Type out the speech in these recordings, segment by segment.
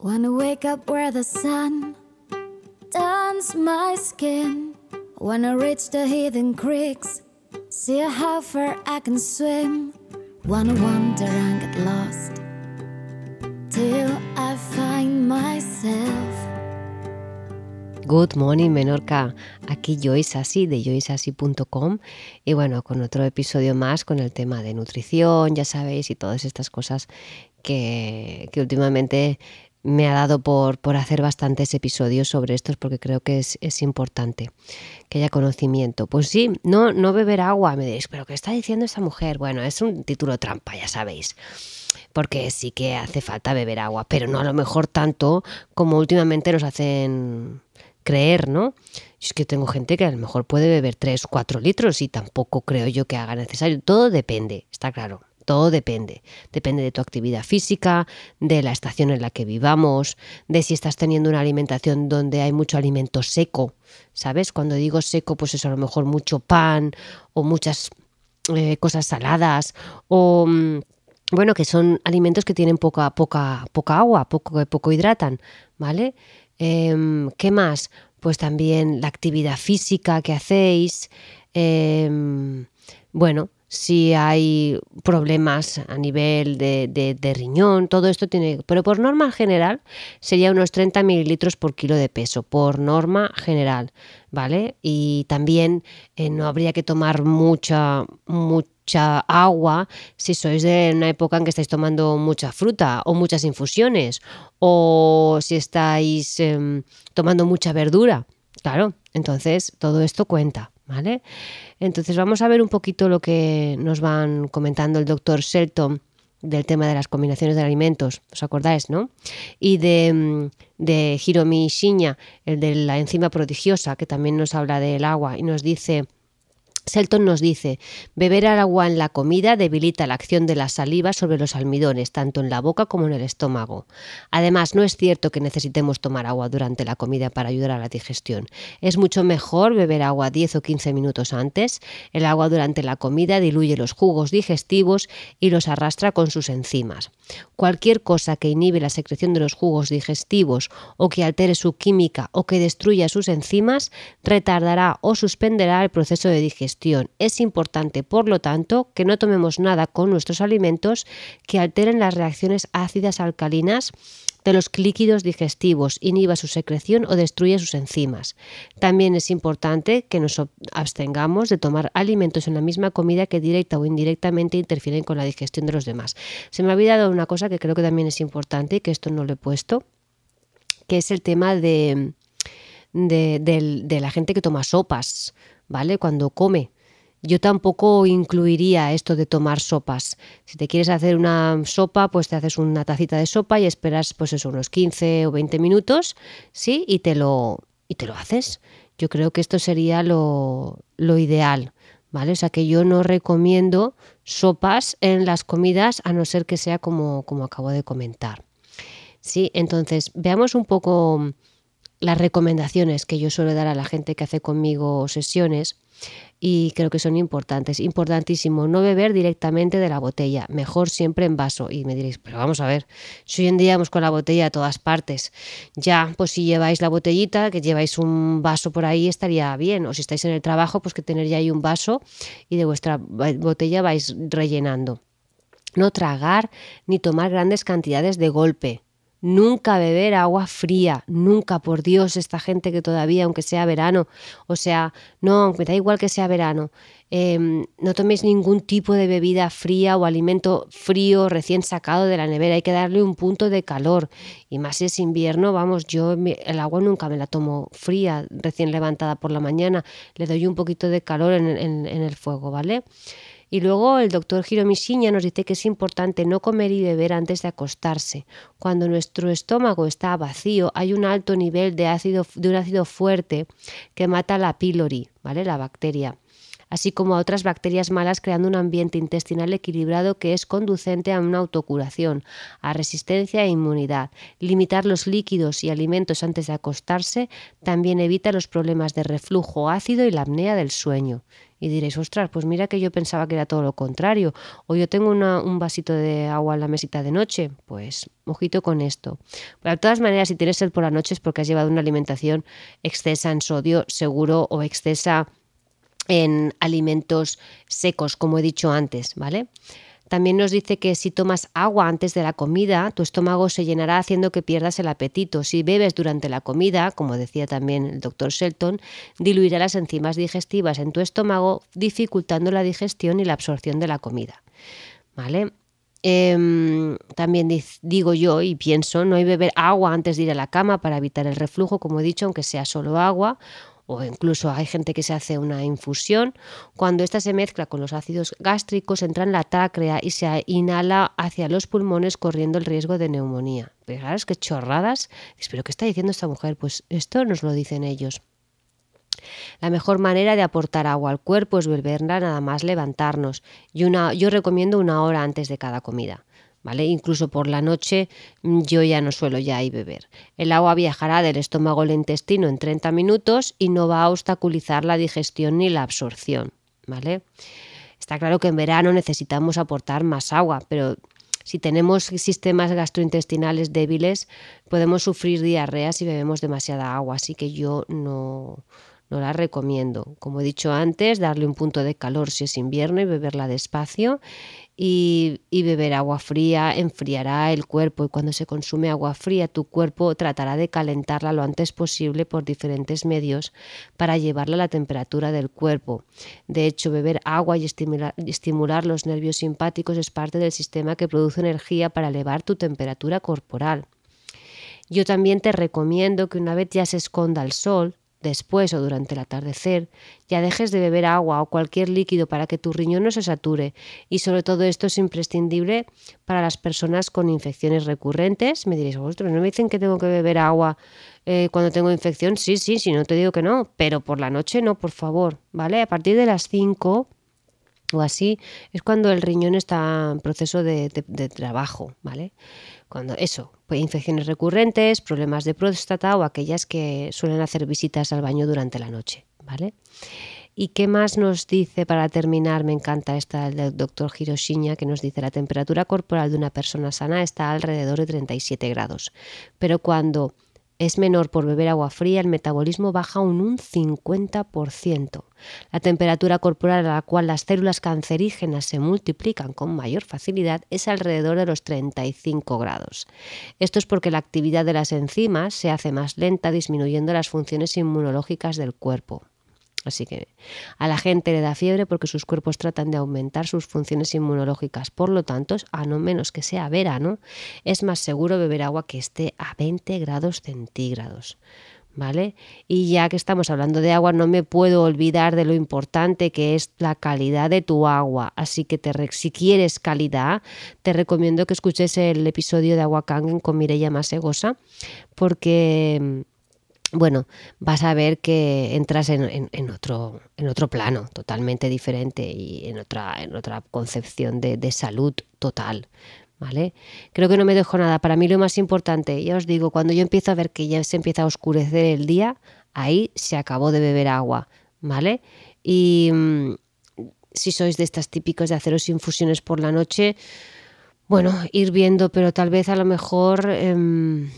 Wanna wake up where the sun turns my skin. Wanna reach the hidden creeks, see how far I can swim. Wanna wander and get lost till I find myself. Good morning Menorca, aquí Joyce Así de joyceasí.com y bueno, con otro episodio más con el tema de nutrición, ya sabéis, y todas estas cosas que, que últimamente me ha dado por, por, hacer bastantes episodios sobre estos porque creo que es, es, importante que haya conocimiento. Pues sí, no, no beber agua, me diréis, pero ¿qué está diciendo esta mujer? Bueno, es un título trampa, ya sabéis. Porque sí que hace falta beber agua, pero no a lo mejor tanto como últimamente nos hacen creer, ¿no? Es que tengo gente que a lo mejor puede beber 3, 4 litros y tampoco creo yo que haga necesario. Todo depende, está claro todo depende. Depende de tu actividad física, de la estación en la que vivamos, de si estás teniendo una alimentación donde hay mucho alimento seco. ¿Sabes? Cuando digo seco, pues es a lo mejor mucho pan o muchas eh, cosas saladas o mm, bueno, que son alimentos que tienen poca, poca, poca agua, poco, poco hidratan, ¿vale? Eh, ¿Qué más? Pues también la actividad física que hacéis. Eh, bueno, si hay problemas a nivel de, riñón, todo esto tiene, pero por norma general sería unos 30 mililitros por kilo de peso, por norma general, ¿vale? Y también eh, no habría que tomar mucha, mucha agua si sois de una época en que estáis tomando mucha fruta o muchas infusiones o si estáis eh, tomando mucha verdura, claro, entonces todo esto cuenta. ¿Vale? Entonces vamos a ver un poquito lo que nos van comentando el doctor Shelton del tema de las combinaciones de alimentos, ¿os acordáis, no? Y de, de Hiromi Shinya, el de la enzima prodigiosa, que también nos habla del agua y nos dice Selton nos dice, beber agua en la comida debilita la acción de la saliva sobre los almidones, tanto en la boca como en el estómago. Además, no es cierto que necesitemos tomar agua durante la comida para ayudar a la digestión. Es mucho mejor beber agua 10 o 15 minutos antes. El agua durante la comida diluye los jugos digestivos y los arrastra con sus enzimas. Cualquier cosa que inhibe la secreción de los jugos digestivos o que altere su química o que destruya sus enzimas retardará o suspenderá el proceso de digestión es importante, por lo tanto, que no tomemos nada con nuestros alimentos que alteren las reacciones ácidas alcalinas de los líquidos digestivos, inhiba su secreción o destruya sus enzimas. También es importante que nos abstengamos de tomar alimentos en la misma comida que directa o indirectamente interfieren con la digestión de los demás. Se me ha olvidado una cosa que creo que también es importante y que esto no lo he puesto, que es el tema de, de la gente que toma sopas. ¿Vale? Cuando come. Yo tampoco incluiría esto de tomar sopas. Si te quieres hacer una sopa, pues te haces una tacita de sopa y esperas pues eso, unos 15 o 20 minutos, ¿sí? Y te lo, y te lo haces. Yo creo que esto sería lo, lo ideal, ¿vale? O sea que yo no recomiendo sopas en las comidas a no ser que sea como, como acabo de comentar. Sí, entonces veamos un poco las recomendaciones que yo suelo dar a la gente que hace conmigo sesiones y creo que son importantes. Importantísimo, no beber directamente de la botella, mejor siempre en vaso. Y me diréis, pero vamos a ver, si hoy en día vamos con la botella a todas partes, ya, pues si lleváis la botellita, que lleváis un vaso por ahí, estaría bien. O si estáis en el trabajo, pues que tener ya ahí un vaso y de vuestra botella vais rellenando. No tragar ni tomar grandes cantidades de golpe Nunca beber agua fría, nunca, por Dios, esta gente que todavía, aunque sea verano, o sea, no, me da igual que sea verano, eh, no toméis ningún tipo de bebida fría o alimento frío recién sacado de la nevera, hay que darle un punto de calor. Y más si es invierno, vamos, yo el agua nunca me la tomo fría, recién levantada por la mañana, le doy un poquito de calor en, en, en el fuego, ¿vale? Y luego el doctor Giromisiña nos dice que es importante no comer y beber antes de acostarse. Cuando nuestro estómago está vacío, hay un alto nivel de, ácido, de un ácido fuerte que mata la pylori, ¿vale? la bacteria. Así como a otras bacterias malas creando un ambiente intestinal equilibrado que es conducente a una autocuración, a resistencia e inmunidad. Limitar los líquidos y alimentos antes de acostarse también evita los problemas de reflujo ácido y la apnea del sueño. Y diréis, ostras, pues mira que yo pensaba que era todo lo contrario. O yo tengo un vasito de agua en la mesita de noche. Pues ojito con esto. Pero de todas maneras, si tienes sed por la noche es porque has llevado una alimentación excesa en sodio, seguro, o excesa en alimentos secos, como he dicho antes, ¿vale? También nos dice que si tomas agua antes de la comida, tu estómago se llenará haciendo que pierdas el apetito. Si bebes durante la comida, como decía también el doctor Shelton, diluirá las enzimas digestivas en tu estómago, dificultando la digestión y la absorción de la comida. ¿Vale? Em, también digo yo y pienso, no hay beber agua antes de ir a la cama para evitar el reflujo, como he dicho, aunque sea solo agua, o incluso hay gente que se hace una infusión, cuando esta se mezcla con los ácidos gástricos entra en la trácrea y se inhala hacia los pulmones corriendo el riesgo de neumonía. Es que chorradas. Espero que está diciendo esta mujer? Pues esto nos lo dicen ellos. La mejor manera de aportar agua al cuerpo es beberla nada más levantarnos. Y una, yo recomiendo una hora antes de cada comida. Incluso por la noche mm, yo ya no suelo ya ir beber. El agua viajará del estómago al intestino en 30 minutos y no va a obstaculizar la digestión ni la absorción, ¿vale? Está claro que en verano necesitamos aportar más agua, pero si tenemos sistemas gastrointestinales débiles, podemos sufrir diarrea si bebemos demasiada agua, así que yo no, no la recomiendo. Como he dicho antes, darle un punto de calor si es invierno y beberla despacio y, beber agua fría enfriará el cuerpo y cuando se consume agua fría tu cuerpo tratará de calentarla lo antes posible por diferentes medios para llevarla a la temperatura del cuerpo. De hecho, beber agua y estimular, estimular los nervios simpáticos es parte del sistema que produce energía para elevar tu temperatura corporal. Yo también te recomiendo que una vez ya se esconda el sol, después o durante el atardecer, ya dejes de beber agua o cualquier líquido para que tu riñón no se sature. Y sobre todo esto es imprescindible para las personas con infecciones recurrentes. Me diréis, vosotros ¿no me dicen que tengo que beber agua eh, cuando tengo infección? Sí, sí, sí, no te digo que no, pero por la noche no, por favor, ¿vale? A partir de las 5 o así es cuando el riñón está en proceso de, de trabajo, ¿vale? Cuando eso, pues infecciones recurrentes, problemas de próstata o aquellas que suelen hacer visitas al baño durante la noche, ¿vale? ¿Y qué más nos dice para terminar? Me encanta esta del doctor Hiroshinya que nos dice la temperatura corporal de una persona sana está alrededor de 37 grados, pero cuando es menor por beber agua fría, el metabolismo baja un, un 50%. La temperatura corporal a la cual las células cancerígenas se multiplican con mayor facilidad es alrededor de los 35 grados. Esto es porque la actividad de las enzimas se hace más lenta, disminuyendo las funciones inmunológicas del cuerpo. Así que a la gente le da fiebre porque sus cuerpos tratan de aumentar sus funciones inmunológicas. Por lo tanto, a no menos que sea verano, es más seguro beber agua que esté a 20 grados centígrados. ¿Vale? Y ya que estamos hablando de agua, no me puedo olvidar de lo importante que es la calidad de tu agua. Así que te, si quieres calidad, te recomiendo que escuches el episodio de Agua Kangen con Mireia Masegosa, porque bueno, vas a ver que entras en, otro, en otro plano totalmente diferente y en otra, concepción de, de, salud total. ¿Vale? Creo que no me dejo nada. Para mí lo más importante, ya os digo, cuando yo empiezo a ver que ya se empieza a oscurecer el día, ahí se acabó de beber agua, ¿vale? Y mm, si sois de estas típicas de haceros infusiones por la noche, bueno, ir viendo, pero tal vez a lo mejor... Em,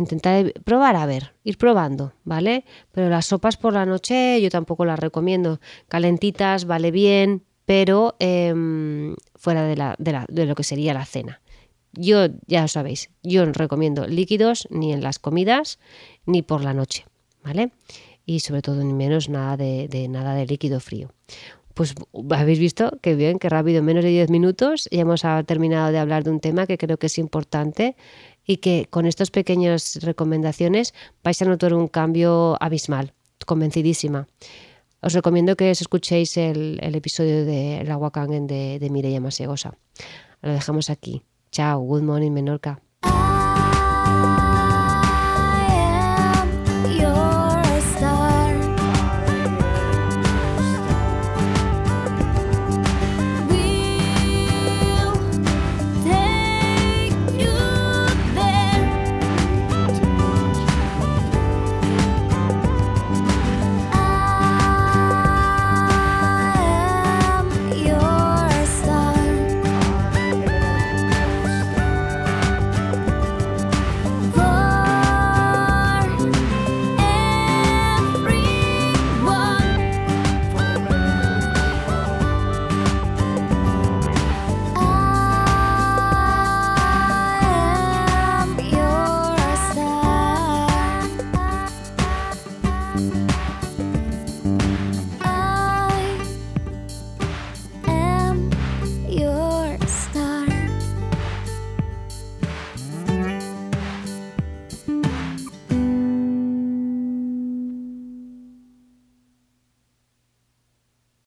intentar probar a ver, ir probando, ¿vale? Pero las sopas por la noche yo tampoco las recomiendo. Calentitas, vale bien, pero em, fuera de, la, de, la, de, lo que sería la cena. Yo, ya lo sabéis, yo no recomiendo líquidos ni en las comidas ni por la noche, ¿vale? Y sobre todo ni menos nada de, de nada de líquido frío. Pues habéis visto que bien, que rápido, en menos de 10 minutos ya hemos terminado de hablar de un tema que creo que es importante y que con estas pequeñas recomendaciones vais a notar un cambio abismal, convencidísima. Os recomiendo que os escuchéis el, episodio de El agua de, de Mireia Masegosa. Lo dejamos aquí. Chao, good morning Menorca.